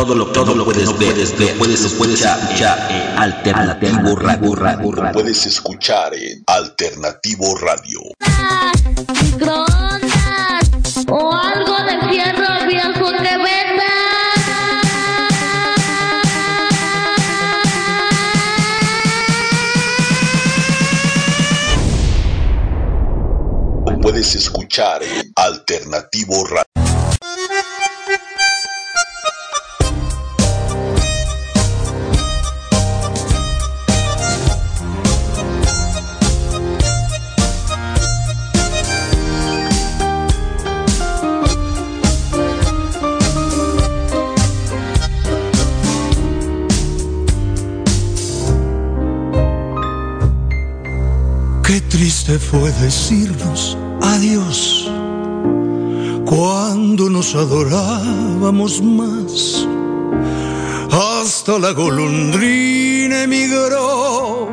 todo lo todo lo puedes ver, lo puedes escuchar en Alternativo Radio. Puedes escuchar en Alternativo Radio. o algo de fierro viejo que venda. Puedes escuchar en Alternativo Radio. Triste fue decirnos adiós cuando nos adorábamos más. Hasta la golondrina emigró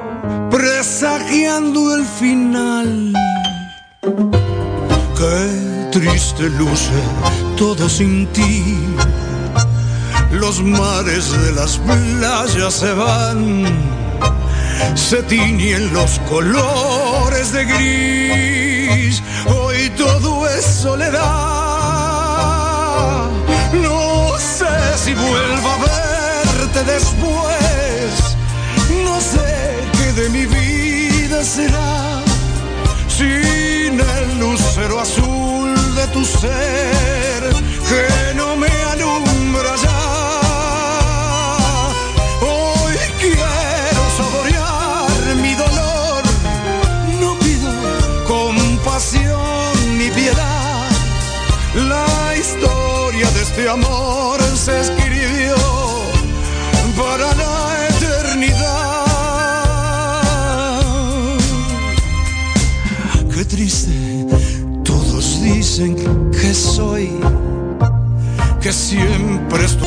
presagiando el final. Qué triste luce todo sin ti. Los mares de las playas se van se tiñen los colores de gris. Hoy todo es soledad. No sé si vuelvo a verte después. No sé qué de mi vida será. Sin el lucero azul de tu ser que no me este amor se escribió para la eternidad. Qué triste, todos dicen que soy, que siempre estoy.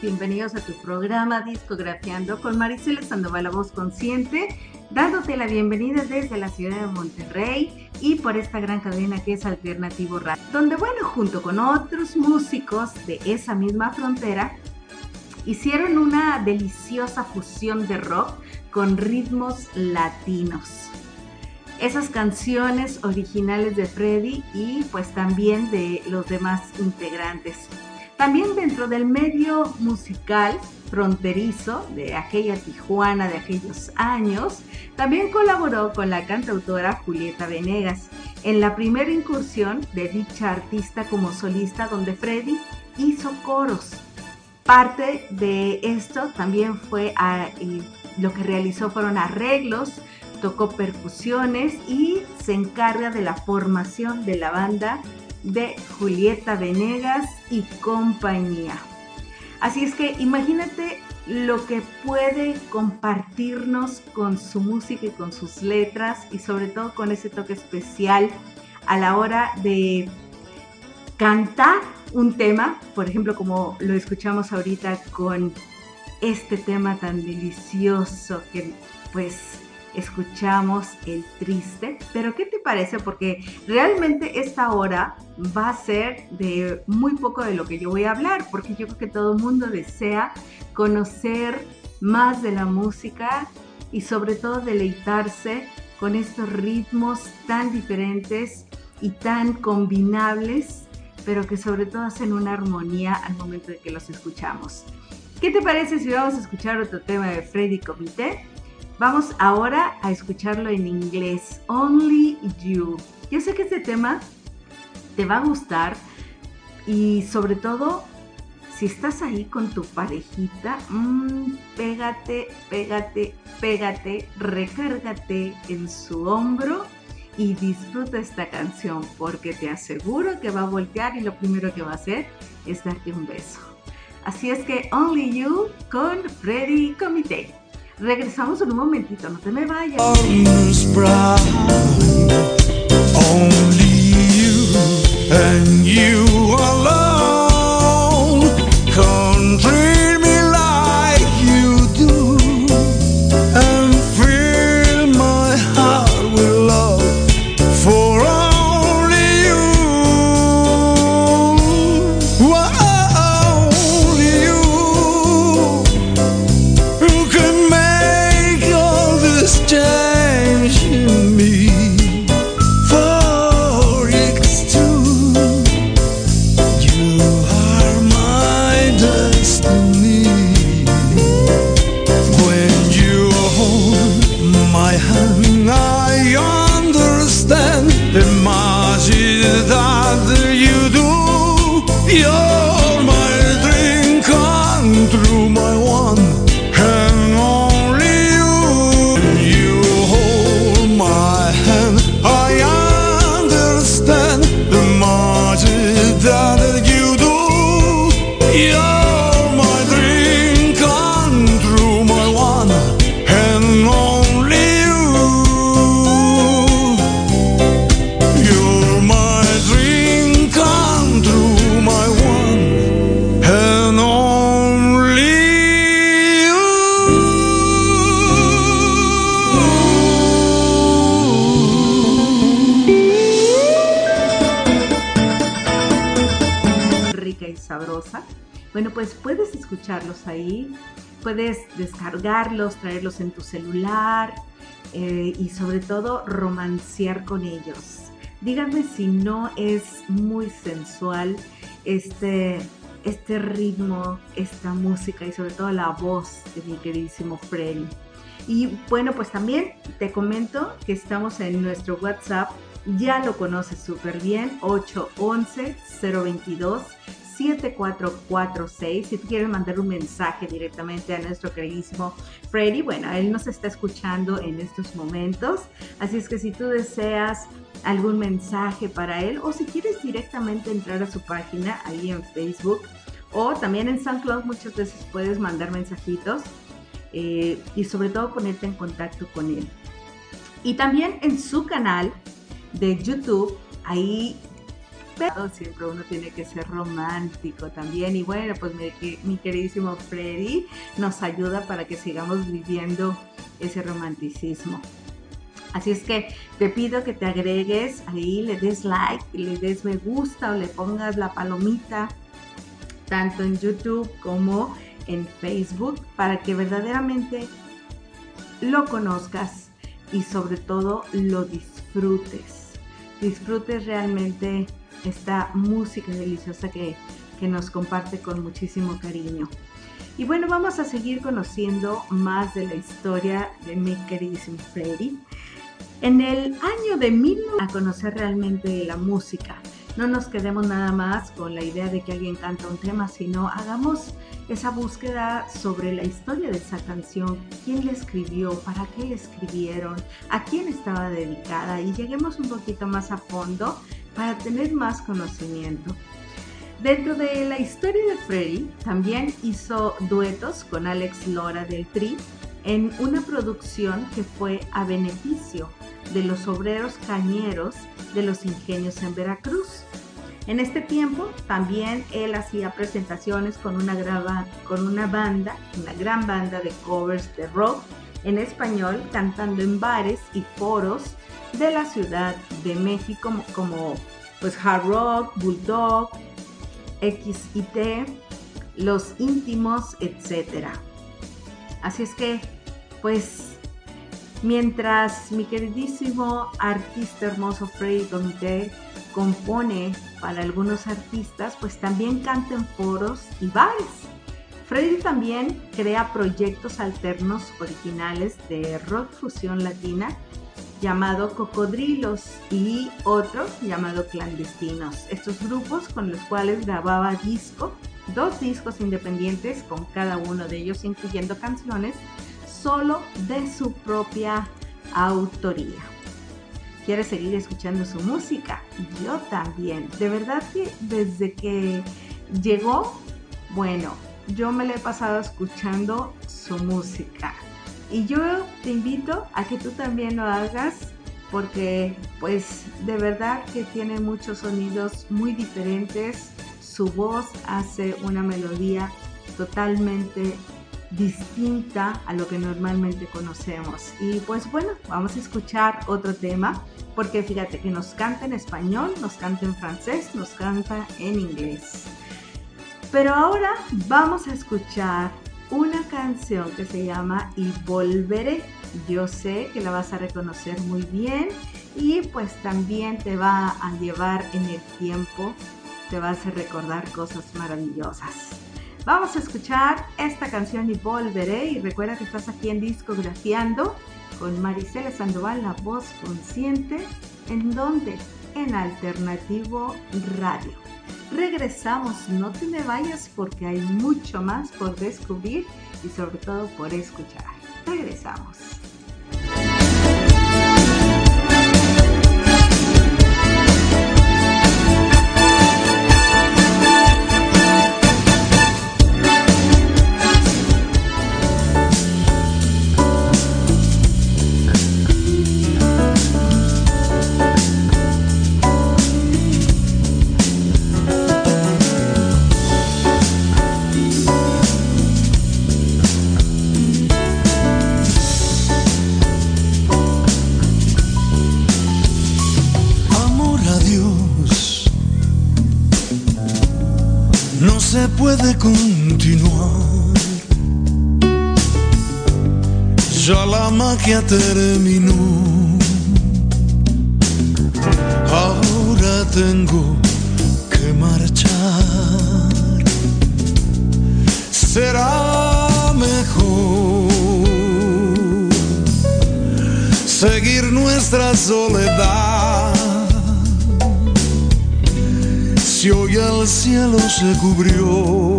bienvenidos a tu programa Discografiando con Maricela Sandoval, la voz consciente, dándote la bienvenida desde la ciudad de Monterrey y por esta gran cadena que es Alternativo Radio, donde bueno, junto con otros músicos de esa misma frontera, hicieron una deliciosa fusión de rock con ritmos latinos. Esas canciones originales de Freddy y pues también de los demás integrantes. También dentro del medio musical fronterizo de aquella Tijuana de aquellos años, también colaboró con la cantautora Julieta Venegas en la primera incursión de dicha artista como solista donde Freddy hizo coros. Parte de esto también fue lo que realizó fueron arreglos, tocó percusiones y se encarga de la formación de la banda de Julieta Venegas y compañía. Así es que imagínate lo que puede compartirnos con su música y con sus letras y sobre todo con ese toque especial a la hora de cantar un tema, por ejemplo como lo escuchamos ahorita con este tema tan delicioso que pues escuchamos el triste. Pero ¿qué te parece? Porque realmente esta hora va a ser de muy poco de lo que yo voy a hablar, porque yo creo que todo el mundo desea conocer más de la música y sobre todo deleitarse con estos ritmos tan diferentes y tan combinables, pero que sobre todo hacen una armonía al momento de que los escuchamos. ¿Qué te parece si vamos a escuchar otro tema de Freddy Comité? Vamos ahora a escucharlo en inglés, Only You. Yo sé que este tema te va a gustar y sobre todo si estás ahí con tu parejita, mmm, pégate, pégate, pégate, recárgate en su hombro y disfruta esta canción porque te aseguro que va a voltear y lo primero que va a hacer es darte un beso. Así es que Only You con Freddy Comité. Regresamos en un momentito, no te me vayas. Ahí, puedes descargarlos, traerlos en tu celular eh, y sobre todo romancear con ellos. Díganme si no es muy sensual este, este ritmo, esta música y sobre todo la voz de mi queridísimo Freddy. Y bueno, pues también te comento que estamos en nuestro WhatsApp, ya lo conoces súper bien, 811-022. 7446. Si tú quieres mandar un mensaje directamente a nuestro queridísimo Freddy, bueno, él nos está escuchando en estos momentos. Así es que si tú deseas algún mensaje para él o si quieres directamente entrar a su página ahí en Facebook o también en SoundCloud, muchas veces puedes mandar mensajitos eh, y sobre todo ponerte en contacto con él. Y también en su canal de YouTube, ahí siempre uno tiene que ser romántico también. Y bueno, pues mi, queridísimo Freddy nos ayuda para que sigamos viviendo ese romanticismo. Así es que te pido que te agregues ahí, le des like, le des me gusta o le pongas la palomita, tanto en YouTube como en Facebook, para que verdaderamente lo conozcas y sobre todo lo disfrutes. Disfrutes realmente esta música deliciosa que, que, nos comparte con muchísimo cariño. Y bueno, vamos a seguir conociendo más de la historia de mi queridísimo Freddy. En el año de 1900 a conocer realmente la música. No nos quedemos nada más con la idea de que alguien canta un tema, sino hagamos esa búsqueda sobre la historia de esa canción, quién la escribió, para qué la escribieron, a quién estaba dedicada y lleguemos un poquito más a fondo para tener más conocimiento. Dentro de la historia de Freddy, también hizo duetos con Alex Lora del Tri en una producción que fue a beneficio de los obreros cañeros de los ingenios en Veracruz. En este tiempo también él hacía presentaciones con una, con una banda, una gran banda de covers de rock en español cantando en bares y foros de la Ciudad de México como, pues Hard Rock, Bulldog, XIT, Los Íntimos, etc. Así es que, pues, mientras mi queridísimo artista hermoso Freddy Comité compone para algunos artistas, pues también canta en foros y bares. Freddy también crea proyectos alternos originales de rock fusión latina llamado Cocodrilos y otro llamado Clandestinos. Estos grupos con los cuales grababa disco, dos discos independientes con cada uno de ellos incluyendo canciones solo de su propia autoría. ¿Quieres seguir escuchando su música? Yo también. De verdad que desde que llegó, bueno, yo me le he pasado escuchando su música. Y yo te invito a que tú también lo hagas porque pues de verdad que tiene muchos sonidos muy diferentes. Su voz hace una melodía totalmente distinta a lo que normalmente conocemos. Y pues bueno, vamos a escuchar otro tema, porque fíjate que nos canta en español, nos canta en francés, nos canta en inglés. Pero ahora vamos a escuchar una canción que se llama Y Volveré. Yo sé que la vas a reconocer muy bien y pues también te va a llevar en el tiempo, te vas a recordar cosas maravillosas. Vamos a escuchar esta canción y volveré y recuerda que estás aquí en Discografiando con Maricela Sandoval, la voz consciente, en donde en Alternativo Radio. Regresamos, no te me vayas porque hay mucho más por descubrir y sobre todo por escuchar. Regresamos. Puede continuar. Ya la magia terminó. Ahora tengo que marchar. Será mejor seguir nuestra soledad si hoy el cielo se cubrió,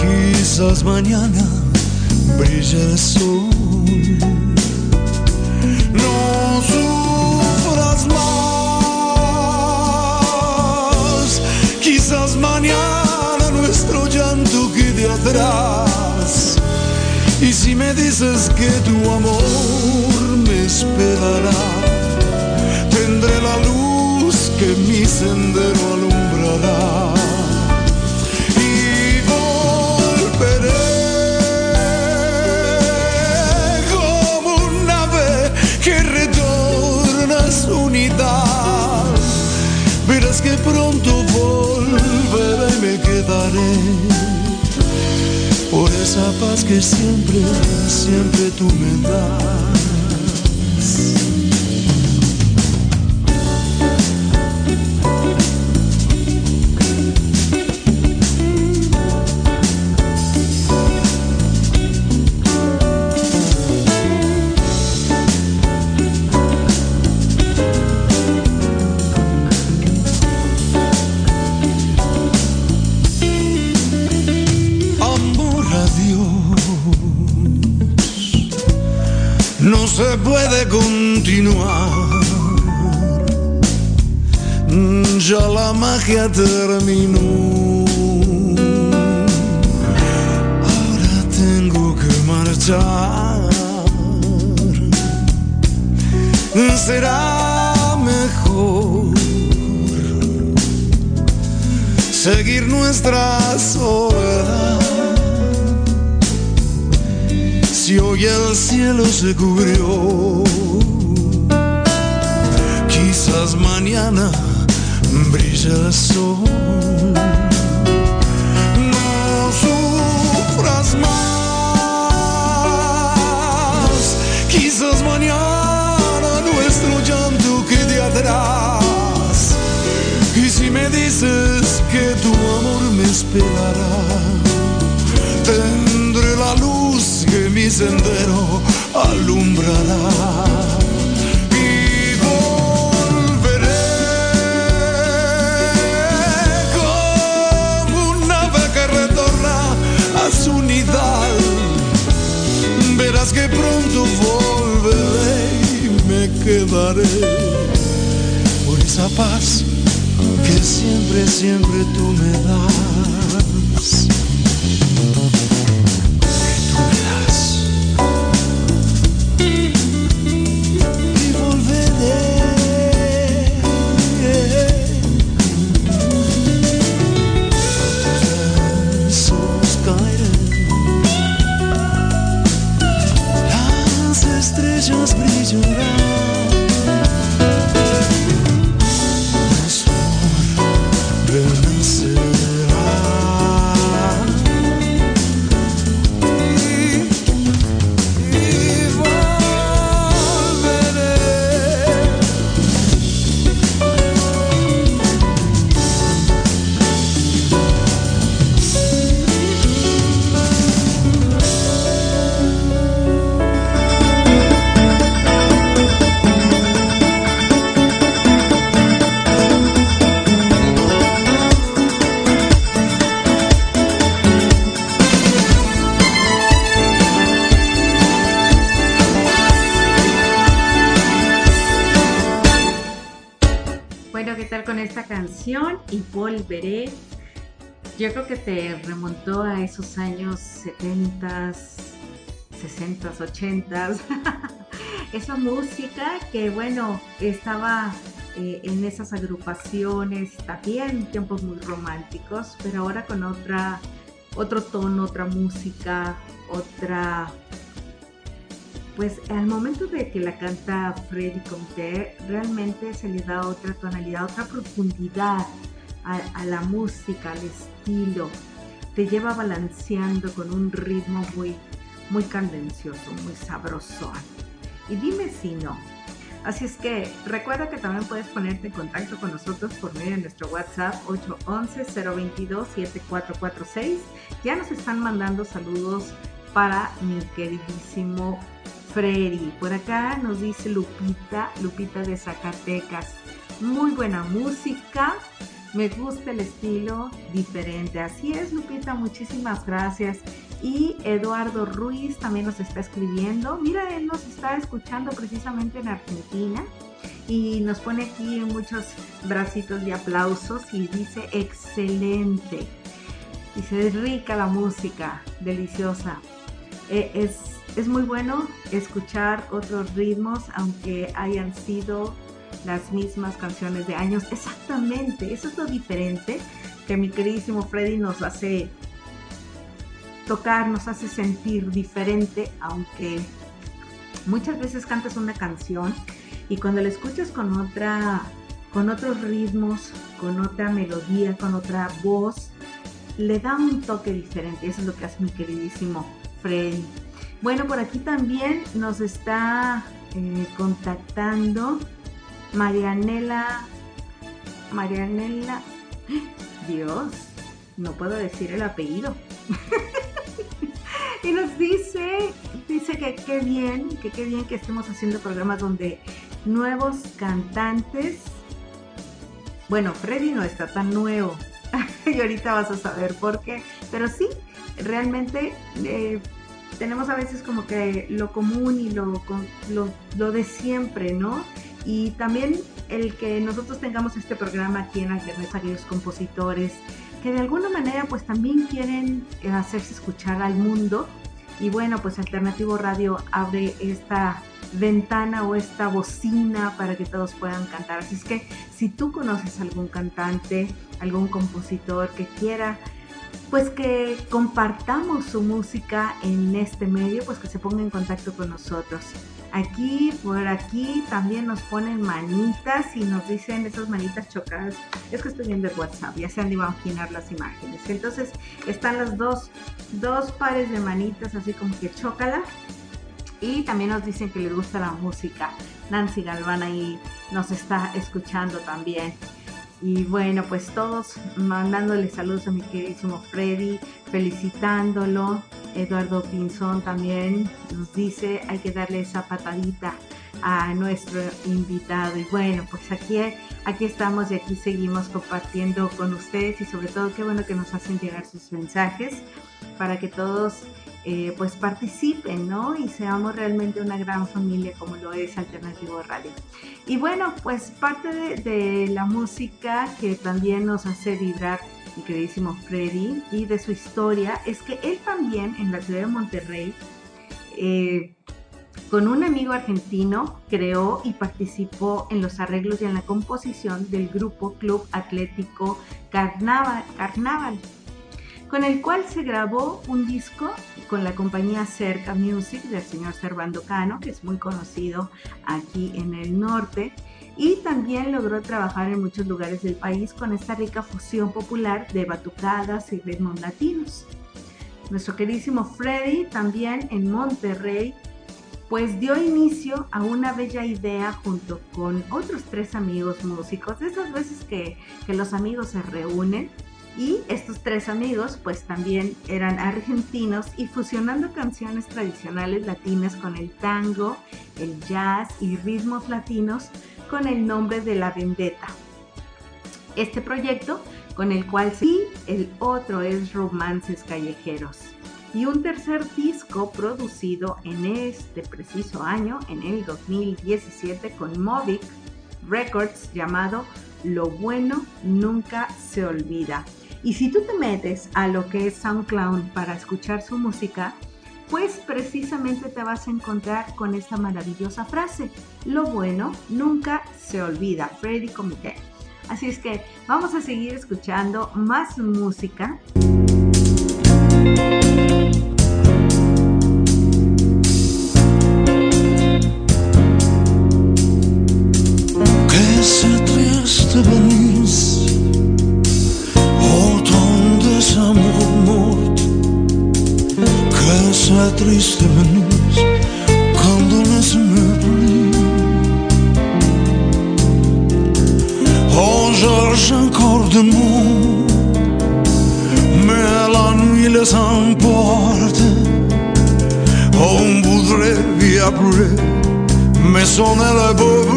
quizás mañana brille el sol. No sufras más, quizás mañana nuestro llanto quede atrás. Y si me dices que tu amor me esperará, tendré la luz que mi sendero alumbrará. Y volveré como un ave que retorna a su unidad. Verás que pronto volveré y me quedaré por esa paz que siempre, siempre tú me das. Continuar. Ya la magia terminó. Ahora tengo que marchar. Será mejor seguir nuestra soledad si hoy el cielo se cubrió. Quizás mañana brilla el sol. No sufras más. Quizás mañana nuestro llanto quede atrás. Y si me dices que tu amor me esperará, tendré la luz que mi sendero alumbrará. Quedaré por esa paz que siempre, siempre tú me das. 60, 80. Esa música que, bueno, estaba eh, en esas agrupaciones, también tiempos muy románticos, pero ahora con otra, otro tono, otra música, otra pues al momento de que la canta Freddy Comte, realmente se le da otra tonalidad, otra profundidad a, a, la música, al estilo. Te lleva balanceando con un ritmo muy, muy cadencioso, muy sabroso. Y dime si no. Así es que recuerda que también puedes ponerte en contacto con nosotros por medio de nuestro WhatsApp 811-022-7446. Ya nos están mandando saludos para mi queridísimo Freddy. Por acá nos dice Lupita, Lupita de Zacatecas. Muy buena música. Me gusta el estilo diferente. Así es, Lupita, muchísimas gracias. Y Eduardo Ruiz también nos está escribiendo. Mira, él nos está escuchando precisamente en Argentina. Y nos pone aquí muchos bracitos y aplausos y dice excelente. Dice rica la música, deliciosa. Eh, es es muy bueno escuchar otros ritmos, aunque hayan sido las mismas canciones de años. Exactamente, eso es lo diferente que mi queridísimo Freddy nos hace tocar, nos hace sentir diferente, aunque muchas veces cantas una canción y cuando la escuchas con otra, con otros ritmos, con otra melodía, con otra voz, le da un toque diferente. Eso es lo que hace mi queridísimo Freddy. Bueno, por aquí también nos está eh, contactando Marianela. Marianela. Dios, no puedo decir el apellido. y nos dice, dice que qué bien, que qué bien que estemos haciendo programas donde nuevos cantantes. Bueno, Freddy no está tan nuevo. y ahorita vas a saber por qué. Pero sí, realmente eh, tenemos a veces como que lo común y lo, lo, lo, de siempre, ¿no? Y también el que nosotros tengamos este programa aquí en Alternes, aquellos compositores que de alguna manera pues también quieren hacerse escuchar al mundo. Y bueno, pues Alternativo Radio abre esta ventana o esta bocina para que todos puedan cantar. Así es que si tú conoces algún cantante, algún compositor que quiera pues que compartamos su música en este medio, pues que se ponga en contacto con nosotros. Aquí, por aquí también nos ponen manitas y nos dicen esas manitas chocadas. Es que estoy viendo el WhatsApp, ya se han de imaginar las imágenes. Entonces están las dos, dos pares de manitas así como que chócala. Y también nos dicen que les gusta la música. Nancy Galván ahí nos está escuchando también. Y bueno, pues todos mandándole saludos a mi queridísimo Freddy, felicitándolo. Eduardo Pinzón también nos dice, hay que darle esa patadita a nuestro invitado. Y bueno, pues aquí, aquí estamos y aquí seguimos compartiendo con ustedes y sobre todo qué bueno que nos hacen llegar sus mensajes para que todos eh, pues participen, ¿no? Y seamos realmente una gran familia como lo es Alternativo Radio. Y bueno, pues parte de, la música que también nos hace vibrar mi queridísimo Freddy y de su historia es que él también en la ciudad de Monterrey eh, con un amigo argentino creó y participó en los arreglos y en la composición del grupo Club Atlético Carnaval, Carnaval con el cual se grabó un disco con la compañía Cerca Music del señor Servando Cano, que es muy conocido aquí en el norte, y también logró trabajar en muchos lugares del país con esta rica fusión popular de batucadas y ritmos latinos. Nuestro queridísimo Freddy también en Monterrey pues dio inicio a una bella idea junto con otros tres amigos músicos, esas veces que, que los amigos se reúnen y estos tres amigos pues también eran argentinos y fusionando canciones tradicionales latinas con el tango, el jazz y ritmos latinos con el nombre de La Vendetta. Este proyecto con el cual se... Y el otro es Romances Callejeros. Y un tercer disco producido en este preciso año, en el 2017, con Movic Records llamado Lo bueno nunca se olvida. Y si tú te metes a lo que es SoundCloud para escuchar su música, pues precisamente te vas a encontrar con esta maravillosa frase, lo bueno nunca se olvida, Freddy Comité. Así es que vamos a seguir escuchando más música. tristes cuando las meubles Oh, Georges, encore de mots, mais la nuit les emporte. On voudrait vivre, mais sonner le beau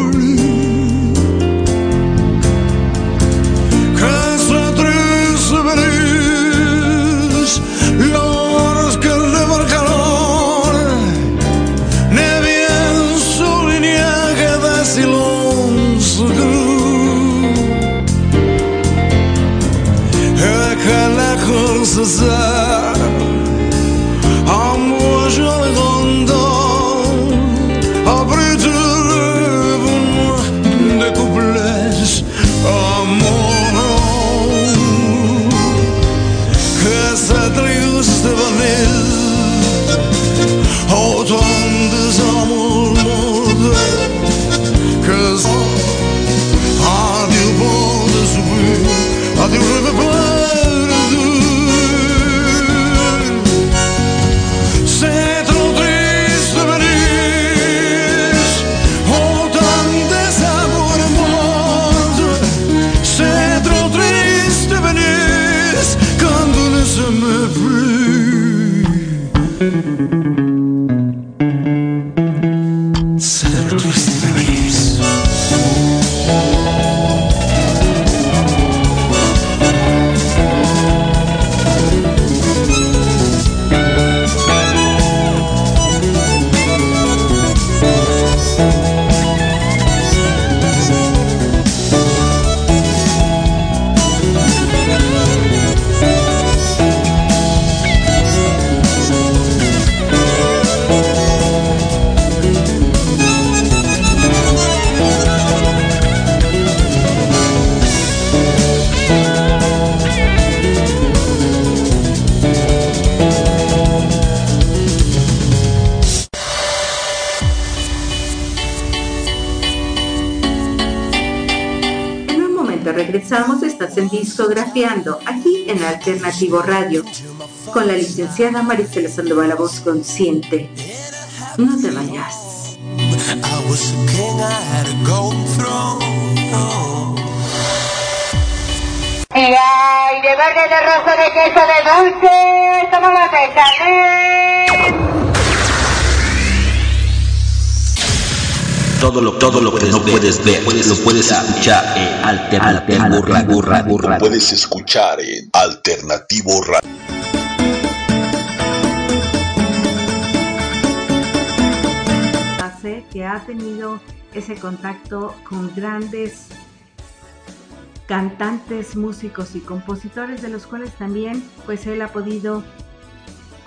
ilusão. Estás en Discografiando, aquí en Alternativo Radio, con la licenciada Maricela Sandoval, la voz consciente. No te vayas. Y hay de verde, de rosa, de queso, de dulce, somos los de Todo lo, todo lo que no puedes ver, puedes, lo puedes escuchar en Alternativo Radio. Puedes escuchar en Alternativo Radio. que ha tenido ese contacto con grandes cantantes, músicos y compositores de los cuales también pues él ha podido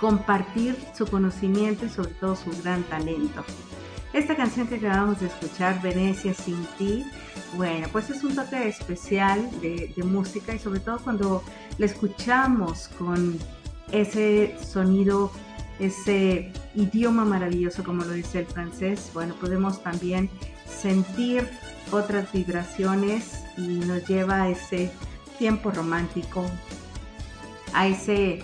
compartir su conocimiento y sobre todo su gran talento. Esta canción que acabamos de escuchar, Venecia sin ti, bueno, pues es un toque especial de, música y sobre todo cuando la escuchamos con ese sonido, ese idioma maravilloso como lo dice el francés, bueno, podemos también sentir otras vibraciones y nos lleva a ese tiempo romántico, a ese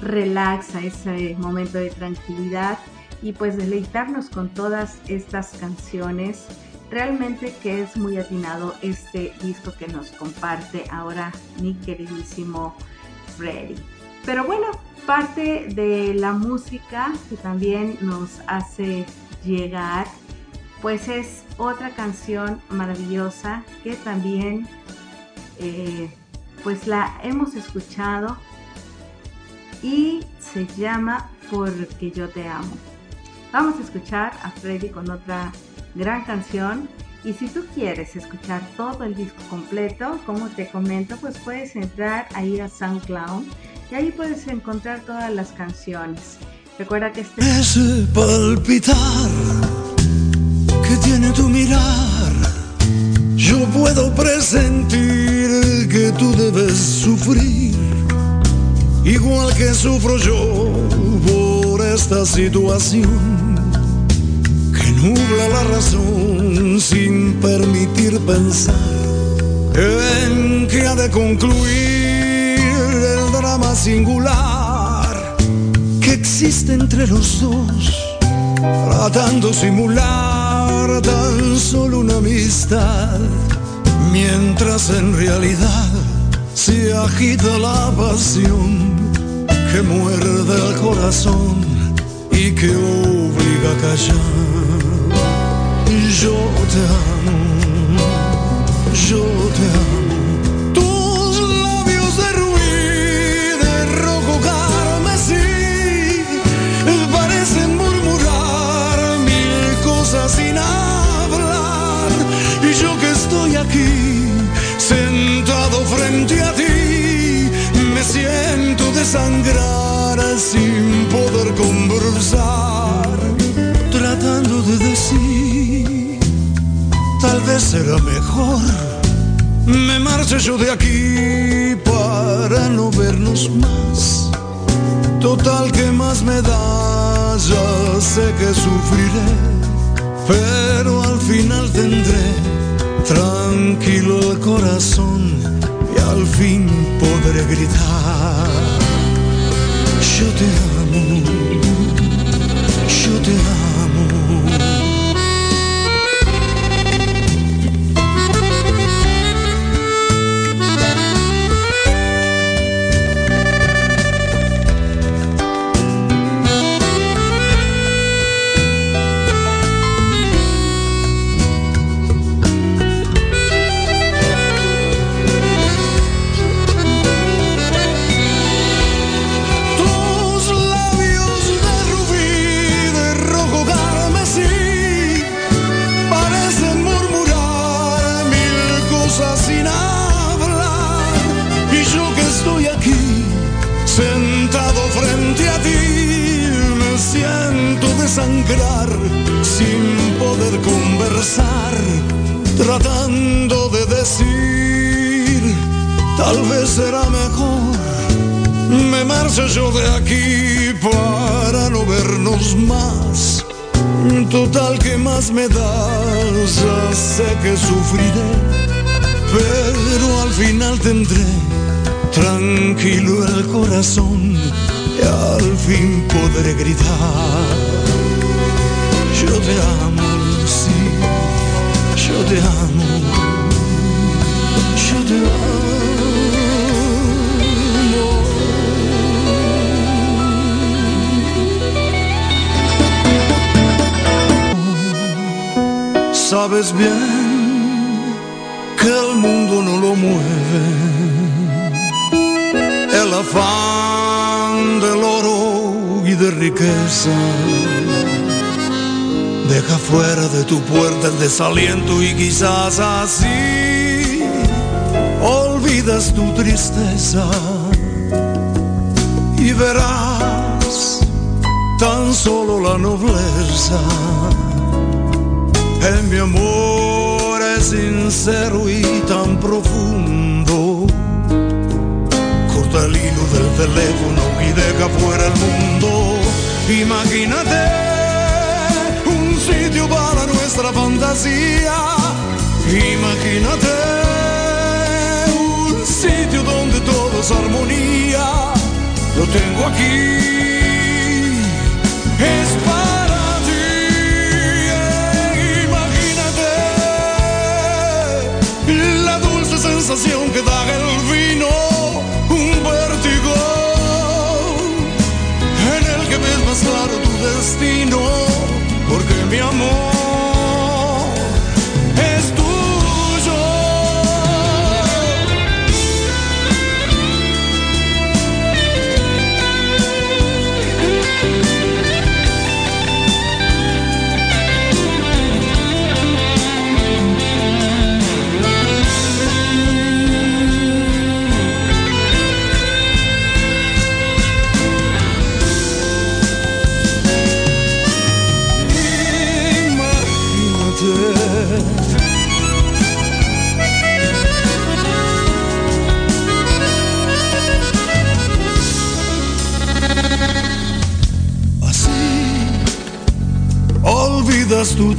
relax, a ese momento de tranquilidad y pues deleitarnos con todas estas canciones. Realmente que es muy atinado este disco que nos comparte ahora mi queridísimo Freddy. Pero bueno, parte de la música que también nos hace llegar, pues es otra canción maravillosa que también eh, pues la hemos escuchado y se llama Porque yo te amo. Vamos a escuchar a Freddy con otra gran canción. Y si tú quieres escuchar todo el disco completo, como te comento, pues puedes entrar a ir a SoundCloud y ahí puedes encontrar todas las canciones. Recuerda que este... Yo puedo presentir que tú debes sufrir, igual que sufro yo por esta situación nubla la razón sin permitir pensar en que ha de concluir el drama singular que existe entre los dos, tratando simular tan solo una amistad, mientras en realidad se agita la pasión que muerde el corazón y que obliga a callar. Yo te amo, yo te amo. Tus labios de rubí, de rojo carmesí, parecen murmurar mil cosas sin hablar. Y yo que estoy aquí, sentado frente a ti, me siento desangrar sin poder conversar, tratando de decir tal vez será mejor. Me marcho yo de aquí para no vernos más. Total que más me da, ya sé que sufriré, pero al final tendré tranquilo el corazón al fin podré gritar. Yo te amo, yo te amo. Tratando de decir, tal vez será mejor, me marcho yo de aquí para no vernos más. Total que más me da, ya sé que sufriré, pero al final tendré tranquilo el corazón y al fin podré gritar. Yo te amo, yo te amo, yo te amo. Sabes bien que el mundo no lo mueve el afán del oro y de riqueza. Deja fuera de tu puerta el desaliento y quizás así olvidas tu tristeza y verás tan solo la nobleza en mi amor es sincero y tan profundo. Corta el hilo del teléfono y deja fuera el mundo. Imagínate para nuestra fantasía. Imagínate un sitio donde todo es armonía. Lo tengo aquí. Es para ti. Imagínate la dulce sensación que da el vino, un vértigo en el que ves más claro tu destino, porque mi amor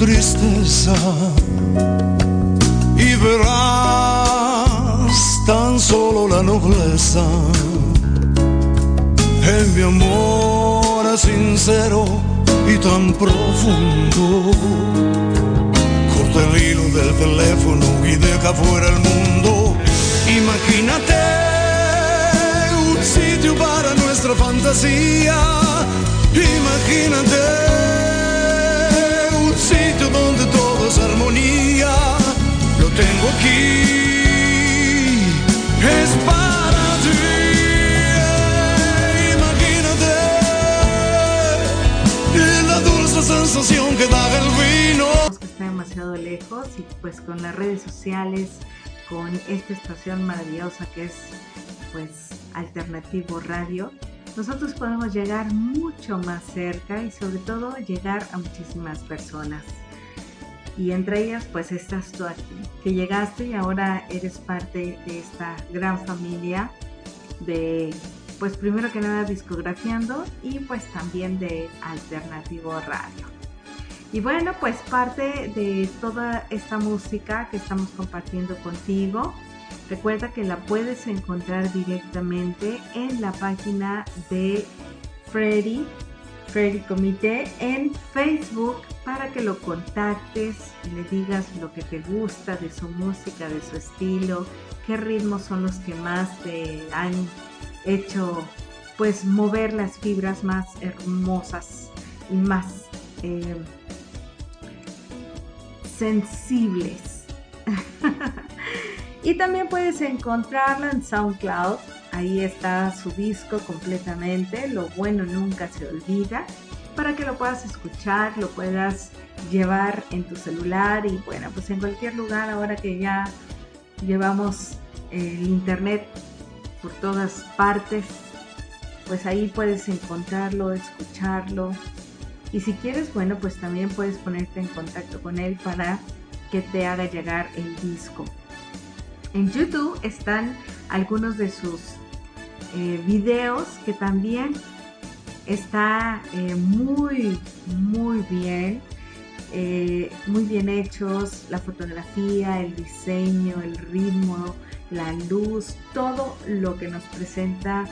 tristeza y verás tan solo la nobleza en mi amor sincero y tan profundo. Corta el hilo del teléfono y deja fuera el mundo. Imagínate un sitio para nuestra fantasía. Imagínate donde todo es armonía. Lo tengo aquí. Es para ti. Imagínate la dulce sensación que da el vino. está demasiado lejos y pues con las redes sociales, con esta estación maravillosa que es pues Alternativo Radio, nosotros podemos llegar mucho más cerca y sobre todo llegar a muchísimas personas. Y entre ellas pues estás tú aquí, que llegaste y ahora eres parte de esta gran familia de pues primero que nada discografiando y pues también de Alternativo Radio. Y bueno, pues parte de toda esta música que estamos compartiendo contigo, recuerda que la puedes encontrar directamente en la página de Freddy, Freddy Comité en Facebook para que lo contactes le digas lo que te gusta de su música, de su estilo, qué ritmos son los que más te han hecho pues mover las fibras más hermosas y más eh, sensibles. y también puedes encontrarla en SoundCloud. Ahí está su disco completamente. Lo bueno nunca se olvida. Para que lo puedas escuchar, lo puedas llevar en tu celular y bueno, pues en cualquier lugar ahora que ya llevamos el internet por todas partes, pues ahí puedes encontrarlo, escucharlo. Y si quieres, bueno, pues también puedes ponerte en contacto con él para que te haga llegar el disco. En YouTube están algunos de sus eh, videos que también está eh, muy, muy bien. eh, muy bien hechos, la fotografía, el diseño, el ritmo, la luz, todo lo que nos presenta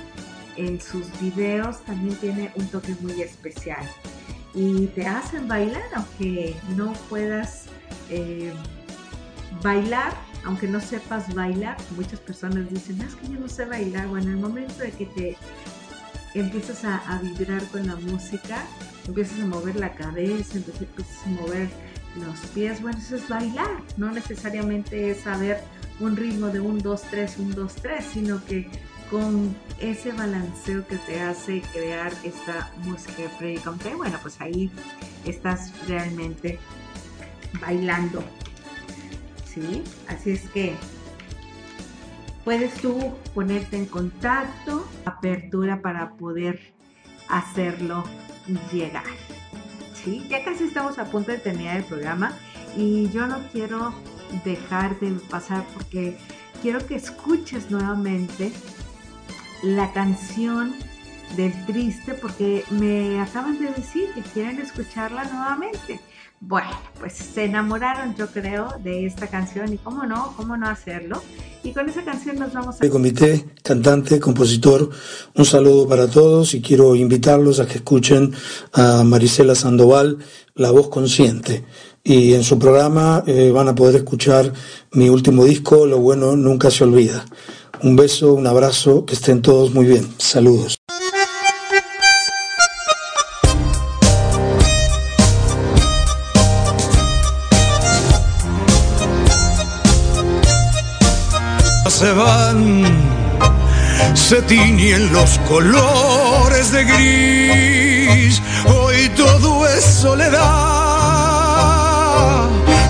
en sus videos también tiene un toque muy especial. Y te hacen bailar aunque no puedas bailar, aunque no sepas bailar. Muchas personas dicen, es que yo no sé bailar. Bueno, en el momento de que te empiezas a, vibrar con la música, empiezas a mover la cabeza, empiezas a mover los pies, bueno, eso es bailar, no necesariamente es saber un ritmo de un 2, 3, un 2, 3, sino que con ese balanceo que te hace crear esta música de Freddy Comte, bueno, pues ahí estás realmente bailando. ¿Sí? Así es que puedes tú ponerte en contacto, apertura para poder hacerlo llegar. ¿Sí? Ya casi estamos a punto de terminar el programa y yo no quiero dejar de pasar porque quiero que escuches nuevamente la canción del triste porque me acaban de decir que quieren escucharla nuevamente. Bueno, pues se enamoraron yo creo de esta canción y cómo no, cómo no hacerlo. Y con esa canción nos vamos a... Comité, cantante, compositor, un saludo para todos y quiero invitarlos a que escuchen a Marisela Sandoval, La Voz Consciente. Y en su programa eh, van a poder escuchar mi último disco, Lo Bueno Nunca Se Olvida. Un beso, un abrazo, que estén todos muy bien. Saludos. Se van, se tiñen los colores de gris, hoy todo es soledad.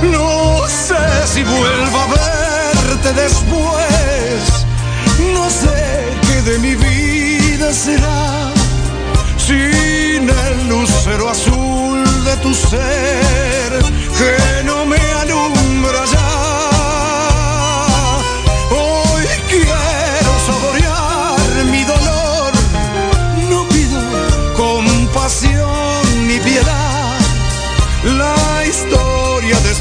No sé si vuelvo a verte después, no sé qué de mi vida será, sin el lucero azul de tu ser que no